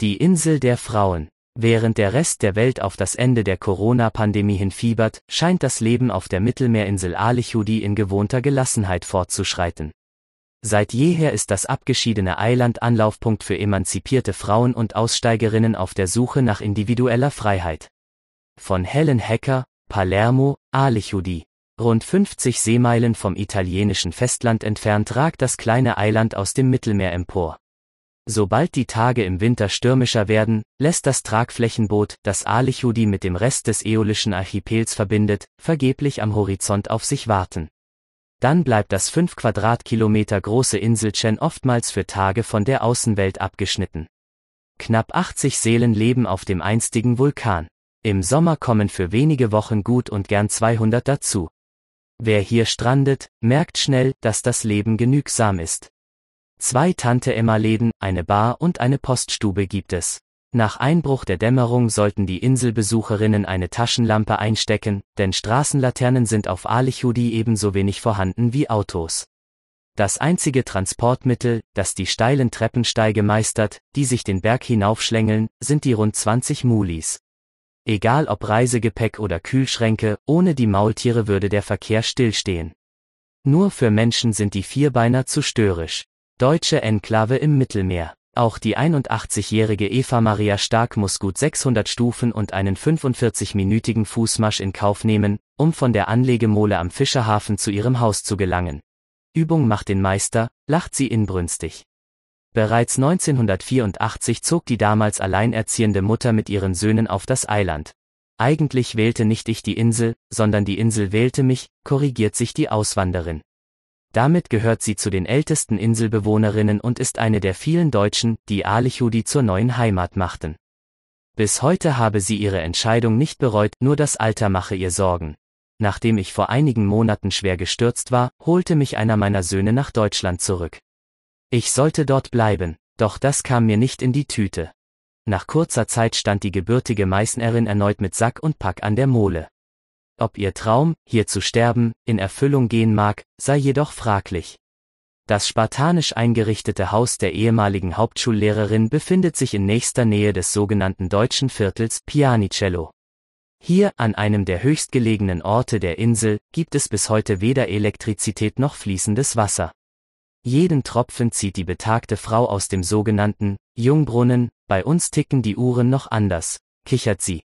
Die Insel der Frauen. Während der Rest der Welt auf das Ende der Corona-Pandemie hinfiebert, scheint das Leben auf der Mittelmeerinsel Alichudi in gewohnter Gelassenheit fortzuschreiten. Seit jeher ist das abgeschiedene Eiland Anlaufpunkt für emanzipierte Frauen und Aussteigerinnen auf der Suche nach individueller Freiheit. Von Helen Hecker, Palermo, Alichudi. Rund 50 Seemeilen vom italienischen Festland entfernt ragt das kleine Eiland aus dem Mittelmeer empor. Sobald die Tage im Winter stürmischer werden, lässt das Tragflächenboot, das Alichudi mit dem Rest des äolischen Archipels verbindet, vergeblich am Horizont auf sich warten. Dann bleibt das 5 Quadratkilometer große Inselchen oftmals für Tage von der Außenwelt abgeschnitten. Knapp 80 Seelen leben auf dem einstigen Vulkan. Im Sommer kommen für wenige Wochen gut und gern 200 dazu. Wer hier strandet, merkt schnell, dass das Leben genügsam ist. Zwei Tante-Emma-Läden, eine Bar und eine Poststube gibt es. Nach Einbruch der Dämmerung sollten die Inselbesucherinnen eine Taschenlampe einstecken, denn Straßenlaternen sind auf Alichudi ebenso wenig vorhanden wie Autos. Das einzige Transportmittel, das die steilen Treppensteige meistert, die sich den Berg hinaufschlängeln, sind die rund 20 Mulis. Egal ob Reisegepäck oder Kühlschränke, ohne die Maultiere würde der Verkehr stillstehen. Nur für Menschen sind die Vierbeiner zu störrisch. Deutsche Enklave im Mittelmeer. Auch die 81-jährige Eva Maria Stark muss gut 600 Stufen und einen 45-minütigen Fußmarsch in Kauf nehmen, um von der Anlegemole am Fischerhafen zu ihrem Haus zu gelangen. Übung macht den Meister, lacht sie inbrünstig. Bereits 1984 zog die damals alleinerziehende Mutter mit ihren Söhnen auf das Eiland. Eigentlich wählte nicht ich die Insel, sondern die Insel wählte mich, korrigiert sich die Auswanderin. Damit gehört sie zu den ältesten Inselbewohnerinnen und ist eine der vielen Deutschen, die Alichudi zur neuen Heimat machten. Bis heute habe sie ihre Entscheidung nicht bereut, nur das Alter mache ihr Sorgen. Nachdem ich vor einigen Monaten schwer gestürzt war, holte mich einer meiner Söhne nach Deutschland zurück. Ich sollte dort bleiben, doch das kam mir nicht in die Tüte. Nach kurzer Zeit stand die gebürtige Meißnerin erneut mit Sack und Pack an der Mole. Ob ihr Traum, hier zu sterben, in Erfüllung gehen mag, sei jedoch fraglich. Das spartanisch eingerichtete Haus der ehemaligen Hauptschullehrerin befindet sich in nächster Nähe des sogenannten deutschen Viertels Pianicello. Hier, an einem der höchstgelegenen Orte der Insel, gibt es bis heute weder Elektrizität noch fließendes Wasser. Jeden Tropfen zieht die betagte Frau aus dem sogenannten Jungbrunnen, bei uns ticken die Uhren noch anders, kichert sie.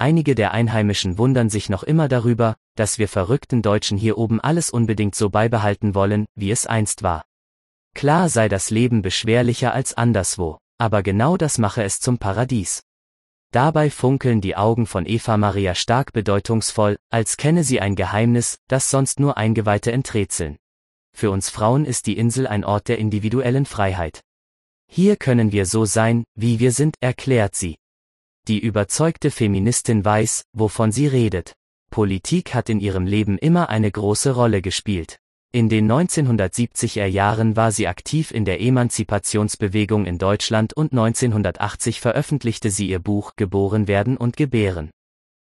Einige der Einheimischen wundern sich noch immer darüber, dass wir verrückten Deutschen hier oben alles unbedingt so beibehalten wollen, wie es einst war. Klar sei das Leben beschwerlicher als anderswo, aber genau das mache es zum Paradies. Dabei funkeln die Augen von Eva Maria stark bedeutungsvoll, als kenne sie ein Geheimnis, das sonst nur Eingeweihte enträtseln. Für uns Frauen ist die Insel ein Ort der individuellen Freiheit. Hier können wir so sein, wie wir sind, erklärt sie. Die überzeugte Feministin weiß, wovon sie redet. Politik hat in ihrem Leben immer eine große Rolle gespielt. In den 1970er Jahren war sie aktiv in der Emanzipationsbewegung in Deutschland und 1980 veröffentlichte sie ihr Buch Geboren werden und gebären.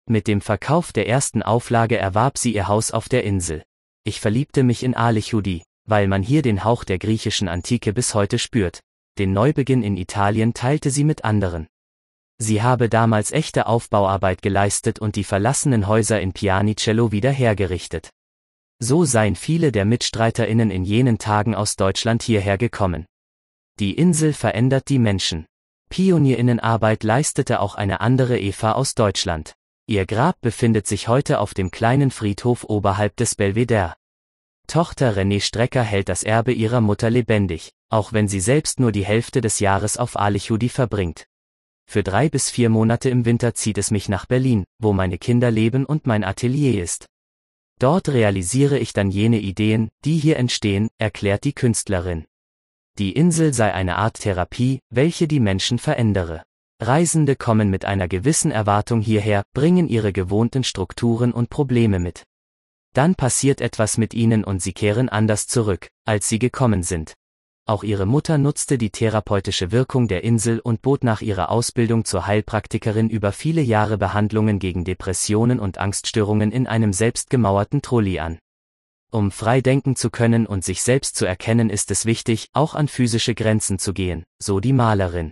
Mit dem Verkauf der ersten Auflage erwarb sie ihr Haus auf der Insel. Ich verliebte mich in Alichudi, weil man hier den Hauch der griechischen Antike bis heute spürt. Den Neubeginn in Italien teilte sie mit anderen. Sie habe damals echte Aufbauarbeit geleistet und die verlassenen Häuser in Pianicello wieder hergerichtet. So seien viele der MitstreiterInnen in jenen Tagen aus Deutschland hierher gekommen. Die Insel verändert die Menschen. Pionierinnenarbeit leistete auch eine andere Eva aus Deutschland. Ihr Grab befindet sich heute auf dem kleinen Friedhof oberhalb des Belvedere. Tochter René Strecker hält das Erbe ihrer Mutter lebendig, auch wenn sie selbst nur die Hälfte des Jahres auf Alichudi verbringt. Für drei bis vier Monate im Winter zieht es mich nach Berlin, wo meine Kinder leben und mein Atelier ist. Dort realisiere ich dann jene Ideen, die hier entstehen, erklärt die Künstlerin. Die Insel sei eine Art Therapie, welche die Menschen verändere. Reisende kommen mit einer gewissen Erwartung hierher, bringen ihre gewohnten Strukturen und Probleme mit. Dann passiert etwas mit ihnen und sie kehren anders zurück, als sie gekommen sind. Auch ihre Mutter nutzte die therapeutische Wirkung der Insel und bot nach ihrer Ausbildung zur Heilpraktikerin über viele Jahre Behandlungen gegen Depressionen und Angststörungen in einem selbstgemauerten Trulli an. Um frei denken zu können und sich selbst zu erkennen ist es wichtig, auch an physische Grenzen zu gehen, so die Malerin.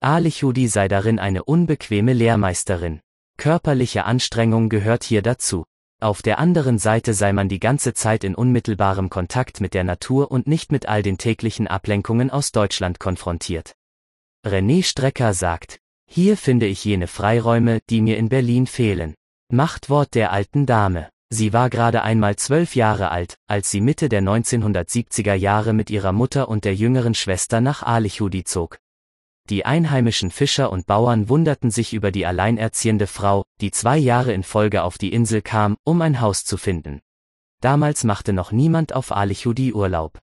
Alichudi sei darin eine unbequeme Lehrmeisterin. Körperliche Anstrengung gehört hier dazu. Auf der anderen Seite sei man die ganze Zeit in unmittelbarem Kontakt mit der Natur und nicht mit all den täglichen Ablenkungen aus Deutschland konfrontiert. René Strecker sagt, hier finde ich jene Freiräume, die mir in Berlin fehlen. Machtwort der alten Dame. Sie war gerade einmal zwölf Jahre alt, als sie Mitte der 1970er Jahre mit ihrer Mutter und der jüngeren Schwester nach Alichudi zog. Die einheimischen Fischer und Bauern wunderten sich über die alleinerziehende Frau, die zwei Jahre in Folge auf die Insel kam, um ein Haus zu finden. Damals machte noch niemand auf Alichudi Urlaub.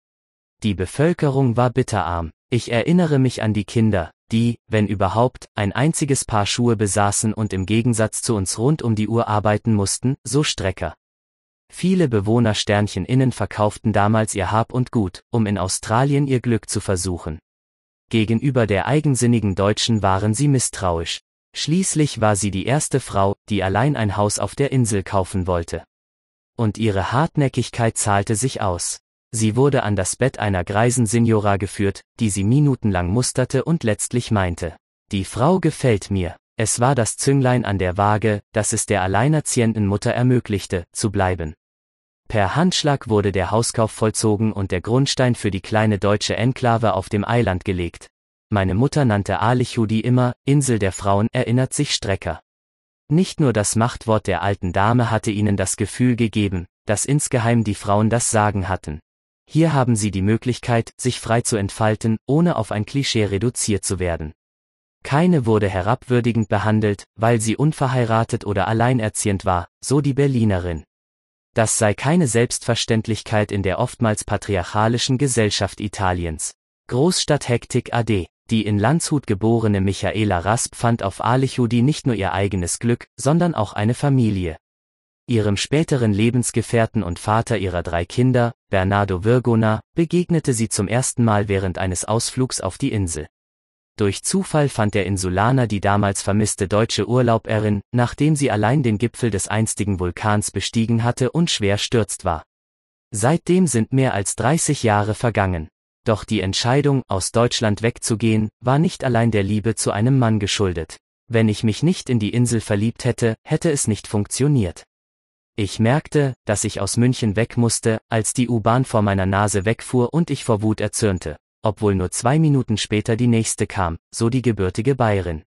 Die Bevölkerung war bitterarm. Ich erinnere mich an die Kinder, die, wenn überhaupt, ein einziges Paar Schuhe besaßen und im Gegensatz zu uns rund um die Uhr arbeiten mussten, so Strecker. Viele Bewohner Sternchen innen verkauften damals ihr Hab und Gut, um in Australien ihr Glück zu versuchen. Gegenüber der eigensinnigen Deutschen waren sie misstrauisch. Schließlich war sie die erste Frau, die allein ein Haus auf der Insel kaufen wollte. Und ihre Hartnäckigkeit zahlte sich aus. Sie wurde an das Bett einer greisen Signora geführt, die sie minutenlang musterte und letztlich meinte, die Frau gefällt mir. Es war das Zünglein an der Waage, das es der alleinerziehenden Mutter ermöglichte, zu bleiben. Per Handschlag wurde der Hauskauf vollzogen und der Grundstein für die kleine deutsche Enklave auf dem Eiland gelegt. Meine Mutter nannte Alichudi immer, Insel der Frauen, erinnert sich Strecker. Nicht nur das Machtwort der alten Dame hatte ihnen das Gefühl gegeben, dass insgeheim die Frauen das Sagen hatten. Hier haben Sie die Möglichkeit, sich frei zu entfalten, ohne auf ein Klischee reduziert zu werden. Keine wurde herabwürdigend behandelt, weil sie unverheiratet oder alleinerziehend war, so die Berlinerin. Das sei keine Selbstverständlichkeit in der oftmals patriarchalischen Gesellschaft Italiens. Großstadt Hektik AD. Die in Landshut geborene Michaela Rasp fand auf Alichudi nicht nur ihr eigenes Glück, sondern auch eine Familie. Ihrem späteren Lebensgefährten und Vater ihrer drei Kinder, Bernardo Virgona, begegnete sie zum ersten Mal während eines Ausflugs auf die Insel. Durch Zufall fand der Insulaner die damals vermisste deutsche Urlauberin, nachdem sie allein den Gipfel des einstigen Vulkans bestiegen hatte und schwer stürzt war. Seitdem sind mehr als 30 Jahre vergangen. Doch die Entscheidung, aus Deutschland wegzugehen, war nicht allein der Liebe zu einem Mann geschuldet. Wenn ich mich nicht in die Insel verliebt hätte, hätte es nicht funktioniert. Ich merkte, dass ich aus München weg musste, als die U-Bahn vor meiner Nase wegfuhr und ich vor Wut erzürnte, obwohl nur zwei Minuten später die nächste kam, so die gebürtige Bayerin.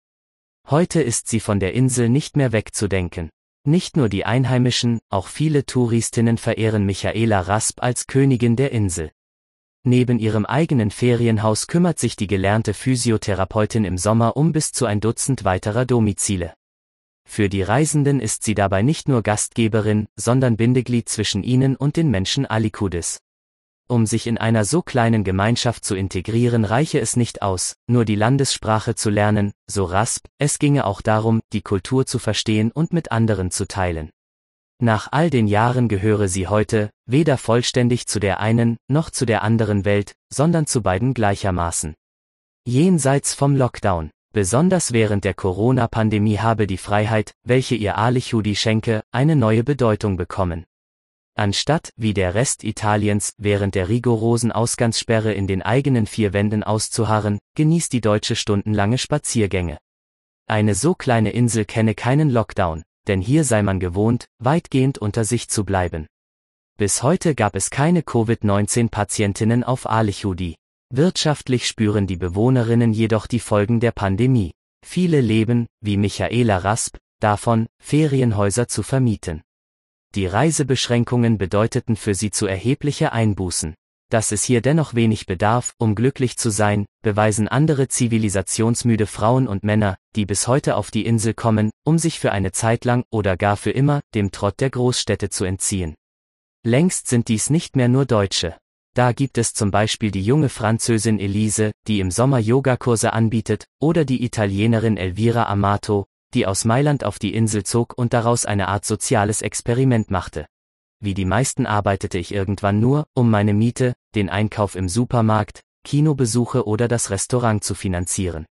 Heute ist sie von der Insel nicht mehr wegzudenken. Nicht nur die Einheimischen, auch viele Touristinnen verehren Michaela Rasp als Königin der Insel. Neben ihrem eigenen Ferienhaus kümmert sich die gelernte Physiotherapeutin im Sommer um bis zu ein Dutzend weiterer Domizile. Für die Reisenden ist sie dabei nicht nur Gastgeberin, sondern Bindeglied zwischen ihnen und den Menschen Alikudis. Um sich in einer so kleinen Gemeinschaft zu integrieren, reiche es nicht aus, nur die Landessprache zu lernen, so Rasp, es ginge auch darum, die Kultur zu verstehen und mit anderen zu teilen. Nach all den Jahren gehöre sie heute, weder vollständig zu der einen, noch zu der anderen Welt, sondern zu beiden gleichermaßen. Jenseits vom Lockdown. Besonders während der Corona-Pandemie habe die Freiheit, welche ihr Alichudi schenke, eine neue Bedeutung bekommen. Anstatt, wie der Rest Italiens, während der rigorosen Ausgangssperre in den eigenen vier Wänden auszuharren, genießt die Deutsche stundenlange Spaziergänge. Eine so kleine Insel kenne keinen Lockdown, denn hier sei man gewohnt, weitgehend unter sich zu bleiben. Bis heute gab es keine Covid-19-Patientinnen auf Alichudi. Wirtschaftlich spüren die Bewohnerinnen jedoch die Folgen der Pandemie. Viele leben, wie Michaela Rasp, davon, Ferienhäuser zu vermieten. Die Reisebeschränkungen bedeuteten für sie zu erhebliche Einbußen. Dass es hier dennoch wenig bedarf, um glücklich zu sein, beweisen andere zivilisationsmüde Frauen und Männer, die bis heute auf die Insel kommen, um sich für eine Zeit lang oder gar für immer dem Trott der Großstädte zu entziehen. Längst sind dies nicht mehr nur Deutsche. Da gibt es zum Beispiel die junge Französin Elise, die im Sommer Yogakurse anbietet, oder die Italienerin Elvira Amato, die aus Mailand auf die Insel zog und daraus eine Art soziales Experiment machte. Wie die meisten arbeitete ich irgendwann nur, um meine Miete, den Einkauf im Supermarkt, Kinobesuche oder das Restaurant zu finanzieren.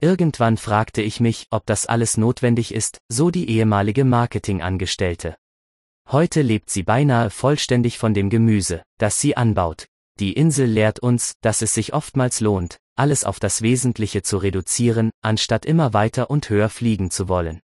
Irgendwann fragte ich mich, ob das alles notwendig ist, so die ehemalige Marketingangestellte. Heute lebt sie beinahe vollständig von dem Gemüse, das sie anbaut. Die Insel lehrt uns, dass es sich oftmals lohnt, alles auf das Wesentliche zu reduzieren, anstatt immer weiter und höher fliegen zu wollen.